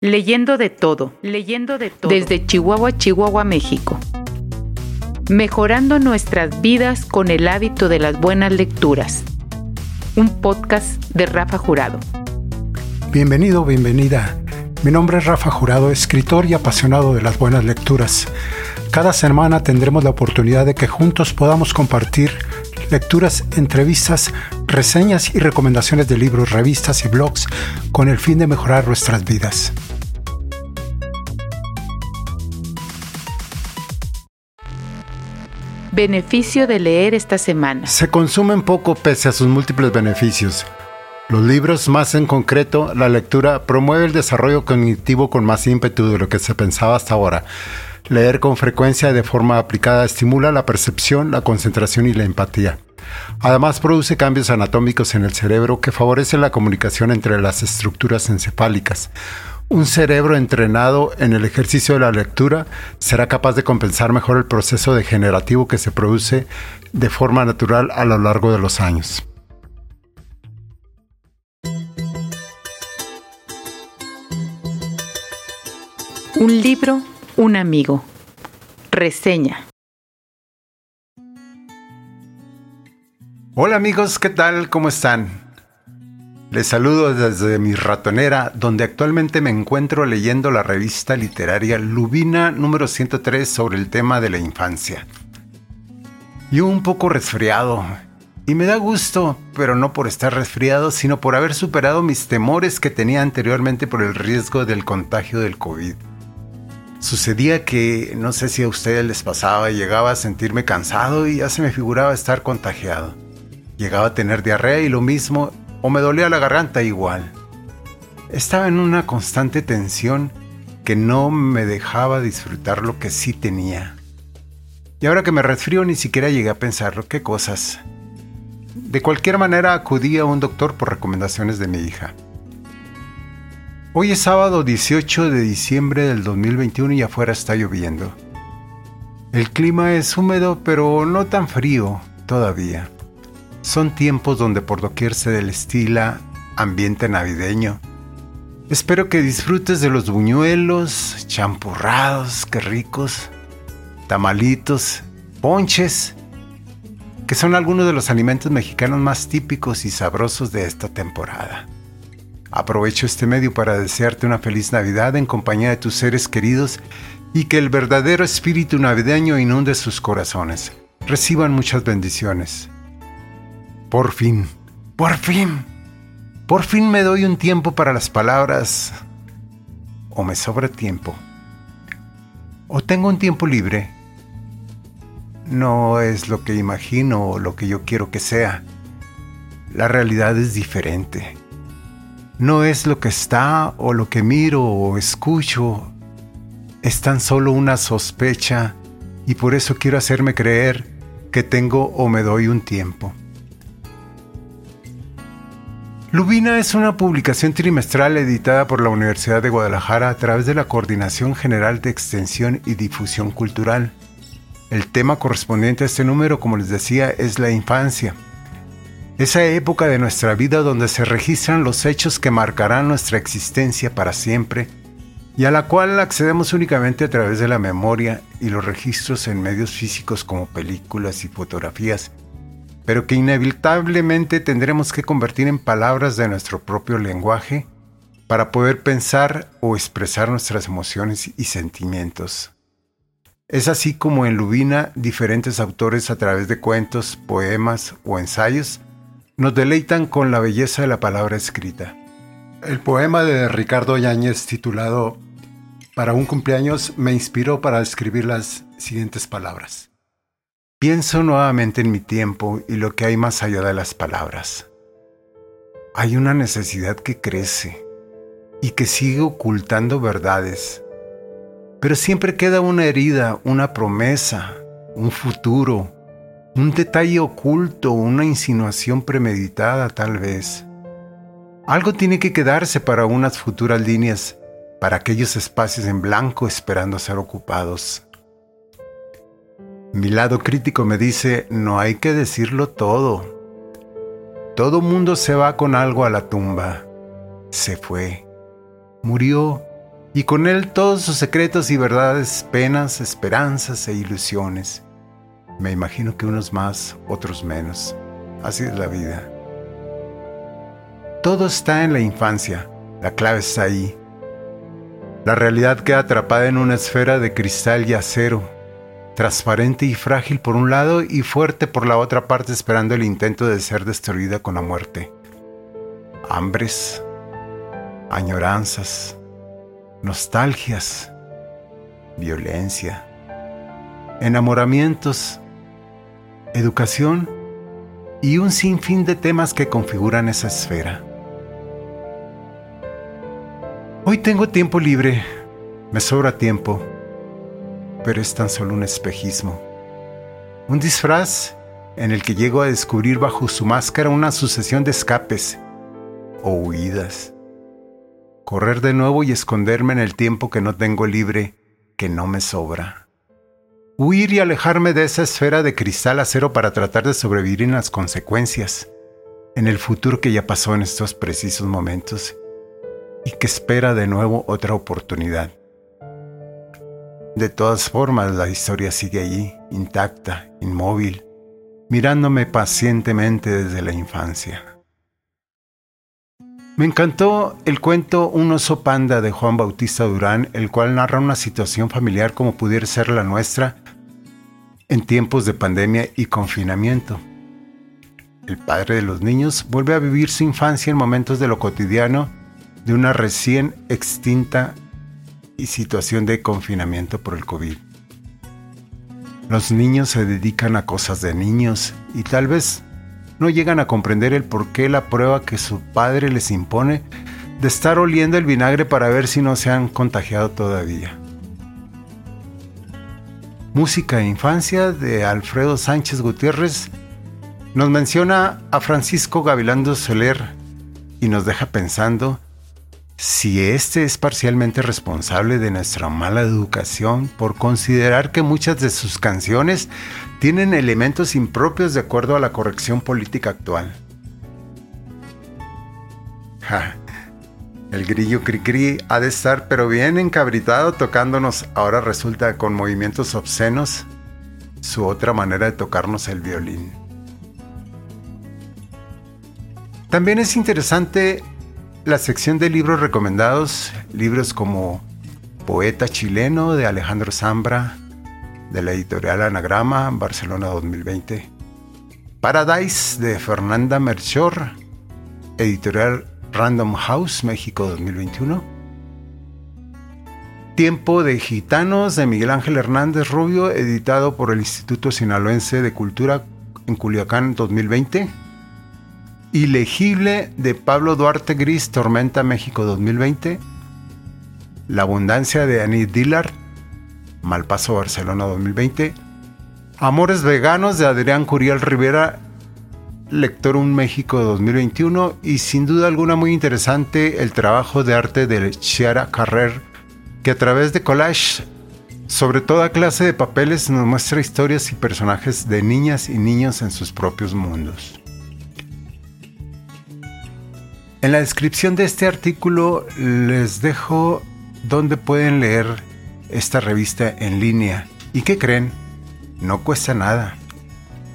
Leyendo de todo, leyendo de todo. Desde Chihuahua, Chihuahua, México. Mejorando nuestras vidas con el hábito de las buenas lecturas. Un podcast de Rafa Jurado. Bienvenido, bienvenida. Mi nombre es Rafa Jurado, escritor y apasionado de las buenas lecturas. Cada semana tendremos la oportunidad de que juntos podamos compartir lecturas, entrevistas, reseñas y recomendaciones de libros, revistas y blogs con el fin de mejorar nuestras vidas. Beneficio de leer esta semana. Se consumen poco pese a sus múltiples beneficios. Los libros, más en concreto, la lectura, promueve el desarrollo cognitivo con más ímpetu de lo que se pensaba hasta ahora. Leer con frecuencia de forma aplicada estimula la percepción, la concentración y la empatía. Además, produce cambios anatómicos en el cerebro que favorecen la comunicación entre las estructuras encefálicas. Un cerebro entrenado en el ejercicio de la lectura será capaz de compensar mejor el proceso degenerativo que se produce de forma natural a lo largo de los años. Un libro, un amigo. Reseña. Hola amigos, ¿qué tal? ¿Cómo están? Les saludo desde mi ratonera, donde actualmente me encuentro leyendo la revista literaria Lubina número 103 sobre el tema de la infancia. Yo un poco resfriado, y me da gusto, pero no por estar resfriado, sino por haber superado mis temores que tenía anteriormente por el riesgo del contagio del COVID. Sucedía que, no sé si a ustedes les pasaba, llegaba a sentirme cansado y ya se me figuraba estar contagiado. Llegaba a tener diarrea y lo mismo, o me dolía la garganta igual. Estaba en una constante tensión que no me dejaba disfrutar lo que sí tenía. Y ahora que me resfrío ni siquiera llegué a pensarlo, qué cosas. De cualquier manera acudí a un doctor por recomendaciones de mi hija. Hoy es sábado 18 de diciembre del 2021 y afuera está lloviendo. El clima es húmedo pero no tan frío todavía. Son tiempos donde por doquier se destila ambiente navideño. Espero que disfrutes de los buñuelos, champurrados, qué ricos, tamalitos, ponches, que son algunos de los alimentos mexicanos más típicos y sabrosos de esta temporada. Aprovecho este medio para desearte una feliz Navidad en compañía de tus seres queridos y que el verdadero espíritu navideño inunde sus corazones. Reciban muchas bendiciones. Por fin, por fin, por fin me doy un tiempo para las palabras. O me sobra tiempo. O tengo un tiempo libre. No es lo que imagino o lo que yo quiero que sea. La realidad es diferente. No es lo que está o lo que miro o escucho. Es tan solo una sospecha y por eso quiero hacerme creer que tengo o me doy un tiempo. Lubina es una publicación trimestral editada por la Universidad de Guadalajara a través de la Coordinación General de Extensión y Difusión Cultural. El tema correspondiente a este número, como les decía, es la infancia. Esa época de nuestra vida donde se registran los hechos que marcarán nuestra existencia para siempre y a la cual accedemos únicamente a través de la memoria y los registros en medios físicos como películas y fotografías pero que inevitablemente tendremos que convertir en palabras de nuestro propio lenguaje para poder pensar o expresar nuestras emociones y sentimientos. Es así como en Lubina diferentes autores a través de cuentos, poemas o ensayos nos deleitan con la belleza de la palabra escrita. El poema de Ricardo Yáñez titulado Para un cumpleaños me inspiró para escribir las siguientes palabras. Pienso nuevamente en mi tiempo y lo que hay más allá de las palabras. Hay una necesidad que crece y que sigue ocultando verdades, pero siempre queda una herida, una promesa, un futuro, un detalle oculto, una insinuación premeditada tal vez. Algo tiene que quedarse para unas futuras líneas, para aquellos espacios en blanco esperando ser ocupados. Mi lado crítico me dice, no hay que decirlo todo. Todo mundo se va con algo a la tumba. Se fue. Murió y con él todos sus secretos y verdades, penas, esperanzas e ilusiones. Me imagino que unos más, otros menos. Así es la vida. Todo está en la infancia, la clave está ahí. La realidad queda atrapada en una esfera de cristal y acero, transparente y frágil por un lado y fuerte por la otra parte esperando el intento de ser destruida con la muerte. Hambres, añoranzas, nostalgias, violencia, enamoramientos, educación y un sinfín de temas que configuran esa esfera. Hoy tengo tiempo libre, me sobra tiempo, pero es tan solo un espejismo. Un disfraz en el que llego a descubrir bajo su máscara una sucesión de escapes o huidas. Correr de nuevo y esconderme en el tiempo que no tengo libre, que no me sobra huir y alejarme de esa esfera de cristal acero para tratar de sobrevivir en las consecuencias, en el futuro que ya pasó en estos precisos momentos y que espera de nuevo otra oportunidad. De todas formas, la historia sigue allí, intacta, inmóvil, mirándome pacientemente desde la infancia. Me encantó el cuento Un oso panda de Juan Bautista Durán, el cual narra una situación familiar como pudiera ser la nuestra en tiempos de pandemia y confinamiento. El padre de los niños vuelve a vivir su infancia en momentos de lo cotidiano de una recién extinta y situación de confinamiento por el COVID. Los niños se dedican a cosas de niños y tal vez no llegan a comprender el por qué la prueba que su padre les impone de estar oliendo el vinagre para ver si no se han contagiado todavía. Música de Infancia de Alfredo Sánchez Gutiérrez, nos menciona a Francisco Gavilando Soler y nos deja pensando si este es parcialmente responsable de nuestra mala educación por considerar que muchas de sus canciones tienen elementos impropios de acuerdo a la corrección política actual. El grillo Cricri ha de estar pero bien encabritado tocándonos, ahora resulta con movimientos obscenos, su otra manera de tocarnos el violín. También es interesante la sección de libros recomendados, libros como Poeta chileno de Alejandro Zambra, de la editorial Anagrama, Barcelona 2020. Paradise de Fernanda Merchor, editorial Random House México 2021. Tiempo de Gitanos de Miguel Ángel Hernández Rubio, editado por el Instituto Sinaloense de Cultura en Culiacán 2020. Ilegible de Pablo Duarte Gris, Tormenta México 2020. La Abundancia de Annie Dillard, Malpaso Barcelona 2020. Amores Veganos de Adrián Curiel Rivera, Lector Un México 2021 y sin duda alguna muy interesante el trabajo de arte de Chiara Carrer, que a través de collage sobre toda clase de papeles nos muestra historias y personajes de niñas y niños en sus propios mundos. En la descripción de este artículo les dejo donde pueden leer esta revista en línea. ¿Y qué creen? No cuesta nada.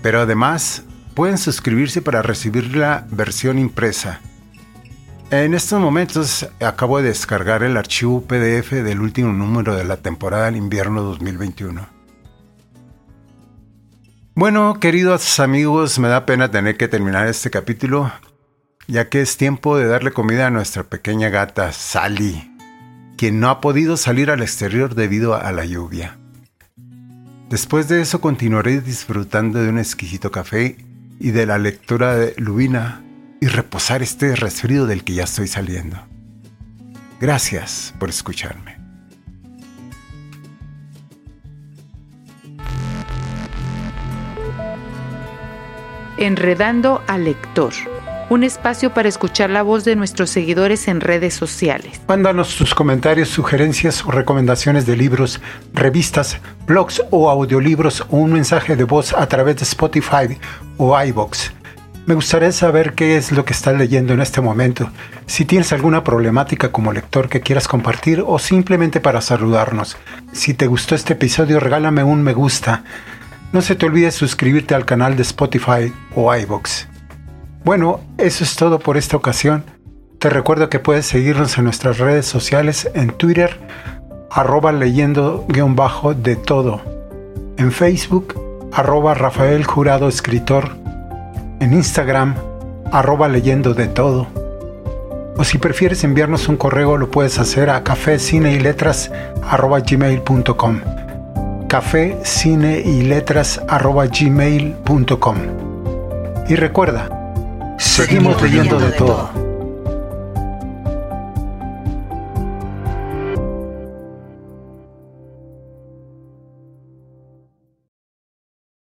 Pero además pueden suscribirse para recibir la versión impresa. En estos momentos acabo de descargar el archivo PDF del último número de la temporada del invierno 2021. Bueno, queridos amigos, me da pena tener que terminar este capítulo, ya que es tiempo de darle comida a nuestra pequeña gata Sally, quien no ha podido salir al exterior debido a la lluvia. Después de eso continuaré disfrutando de un exquisito café y de la lectura de Lubina y reposar este resfrío del que ya estoy saliendo. Gracias por escucharme. Enredando al lector un espacio para escuchar la voz de nuestros seguidores en redes sociales. Mándanos tus comentarios, sugerencias o recomendaciones de libros, revistas, blogs o audiolibros o un mensaje de voz a través de Spotify o iBox. Me gustaría saber qué es lo que estás leyendo en este momento, si tienes alguna problemática como lector que quieras compartir o simplemente para saludarnos. Si te gustó este episodio, regálame un me gusta. No se te olvide suscribirte al canal de Spotify o iVoox. Bueno, eso es todo por esta ocasión. Te recuerdo que puedes seguirnos en nuestras redes sociales en Twitter, arroba leyendo guion bajo de todo. En Facebook, arroba Rafael Jurado Escritor en Instagram, arroba leyendo de todo. O si prefieres enviarnos un correo, lo puedes hacer a café, cine y letras arroba gmail.com. Y letras arroba. Y recuerda, seguimos, leyendo, de todo.